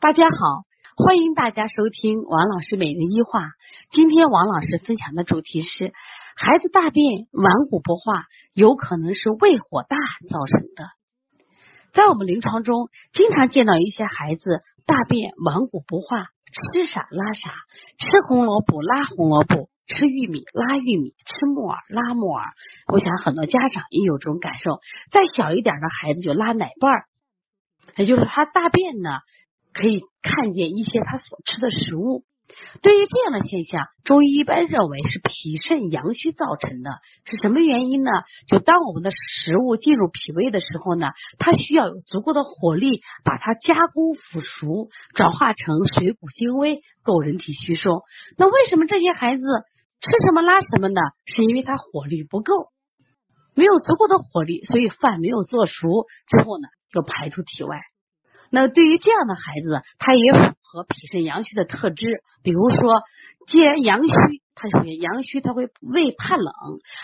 大家好，欢迎大家收听王老师每日一话。今天王老师分享的主题是：孩子大便顽固不化，有可能是胃火大造成的。在我们临床中，经常见到一些孩子大便顽固不化，吃啥拉啥，吃红萝卜拉红萝卜，吃玉米拉玉米，吃木耳拉木耳。我想很多家长也有这种感受。再小一点的孩子就拉奶瓣儿，也就是他大便呢。可以看见一些他所吃的食物。对于这样的现象，中医一般认为是脾肾阳虚造成的。是什么原因呢？就当我们的食物进入脾胃的时候呢，它需要有足够的火力把它加工腐熟，转化成水谷精微，够人体吸收。那为什么这些孩子吃什么拉什么呢？是因为他火力不够，没有足够的火力，所以饭没有做熟之后呢，就排出体外。那对于这样的孩子，他也符合脾肾阳虚的特质。比如说，既然阳虚，他就会阳虚，他会胃怕冷。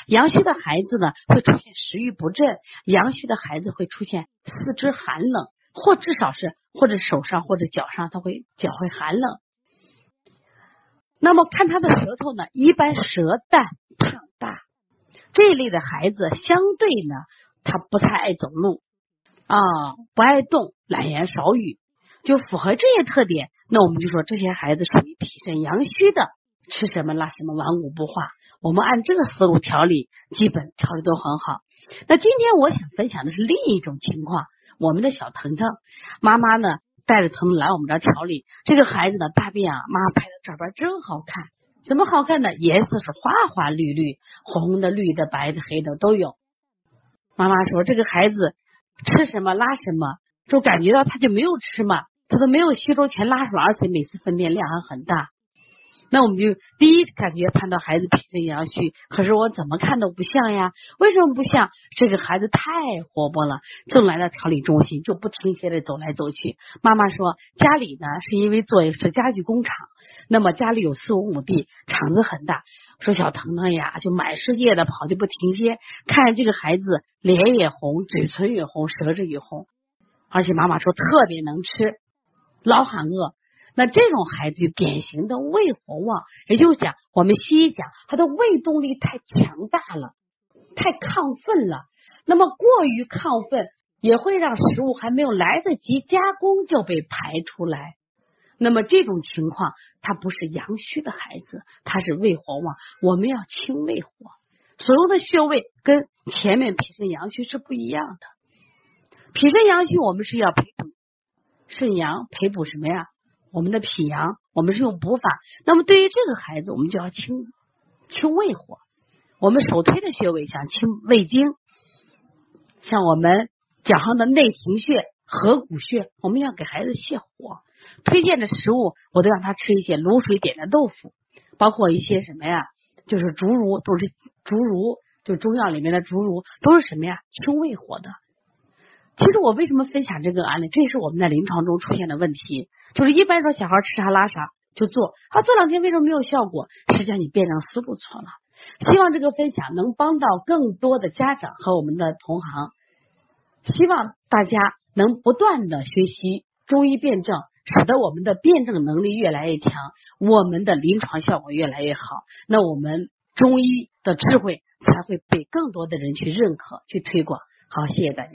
阳虚的孩子呢，会出现食欲不振。阳虚的孩子会出现四肢寒冷，或至少是或者手上或者脚上，他会脚会寒冷。那么看他的舌头呢，一般舌淡胖大，这一类的孩子相对呢，他不太爱走路。啊，不爱动，懒言少语，就符合这些特点。那我们就说这些孩子属于脾肾阳虚的，吃什么拉什么，顽固不化。我们按这个思路调理，基本调理都很好。那今天我想分享的是另一种情况。我们的小腾腾妈妈呢，带着腾腾来我们这调理。这个孩子的大便啊，妈拍的照片真好看。怎么好看呢？颜色是花花绿绿，红的、绿的、白的、黑的都有。妈妈说这个孩子。吃什么拉什么，就感觉到他就没有吃嘛，他都没有吸收全拉出来，而且每次分娩量还很大。那我们就第一感觉判断孩子脾肾阳虚，可是我怎么看都不像呀？为什么不像？这个孩子太活泼了，正来到调理中心就不停歇的走来走去。妈妈说家里呢是因为做是家具工厂，那么家里有四五亩地，场子很大。说小腾腾呀，就满世界的跑，就不停歇。看这个孩子脸也红，嘴唇也红，舌质也红，而且妈妈说特别能吃，老喊饿。那这种孩子就典型的胃火旺，也就是讲，我们西医讲他的胃动力太强大了，太亢奋了。那么过于亢奋也会让食物还没有来得及加工就被排出来。那么这种情况，他不是阳虚的孩子，他是胃火旺。我们要清胃火，所有的穴位跟前面脾肾阳虚是不一样的。脾肾阳虚，我们是要培补肾阳，培补什么呀？我们的脾阳，我们是用补法。那么对于这个孩子，我们就要清清胃火。我们首推的穴位像清胃经，像我们脚上的内庭穴、合谷穴，我们要给孩子泻火。推荐的食物，我都让他吃一些卤水点的豆腐，包括一些什么呀？就是竹茹，都是竹茹，就中药里面的竹茹，都是什么呀？清胃火的。其实我为什么分享这个案例？这也是我们在临床中出现的问题。就是一般说小孩吃啥拉啥就做，他做两天为什么没有效果？实际上你辩证思路错了。希望这个分享能帮到更多的家长和我们的同行，希望大家能不断的学习中医辩证。使得我们的辩证能力越来越强，我们的临床效果越来越好，那我们中医的智慧才会被更多的人去认可、去推广。好，谢谢大家。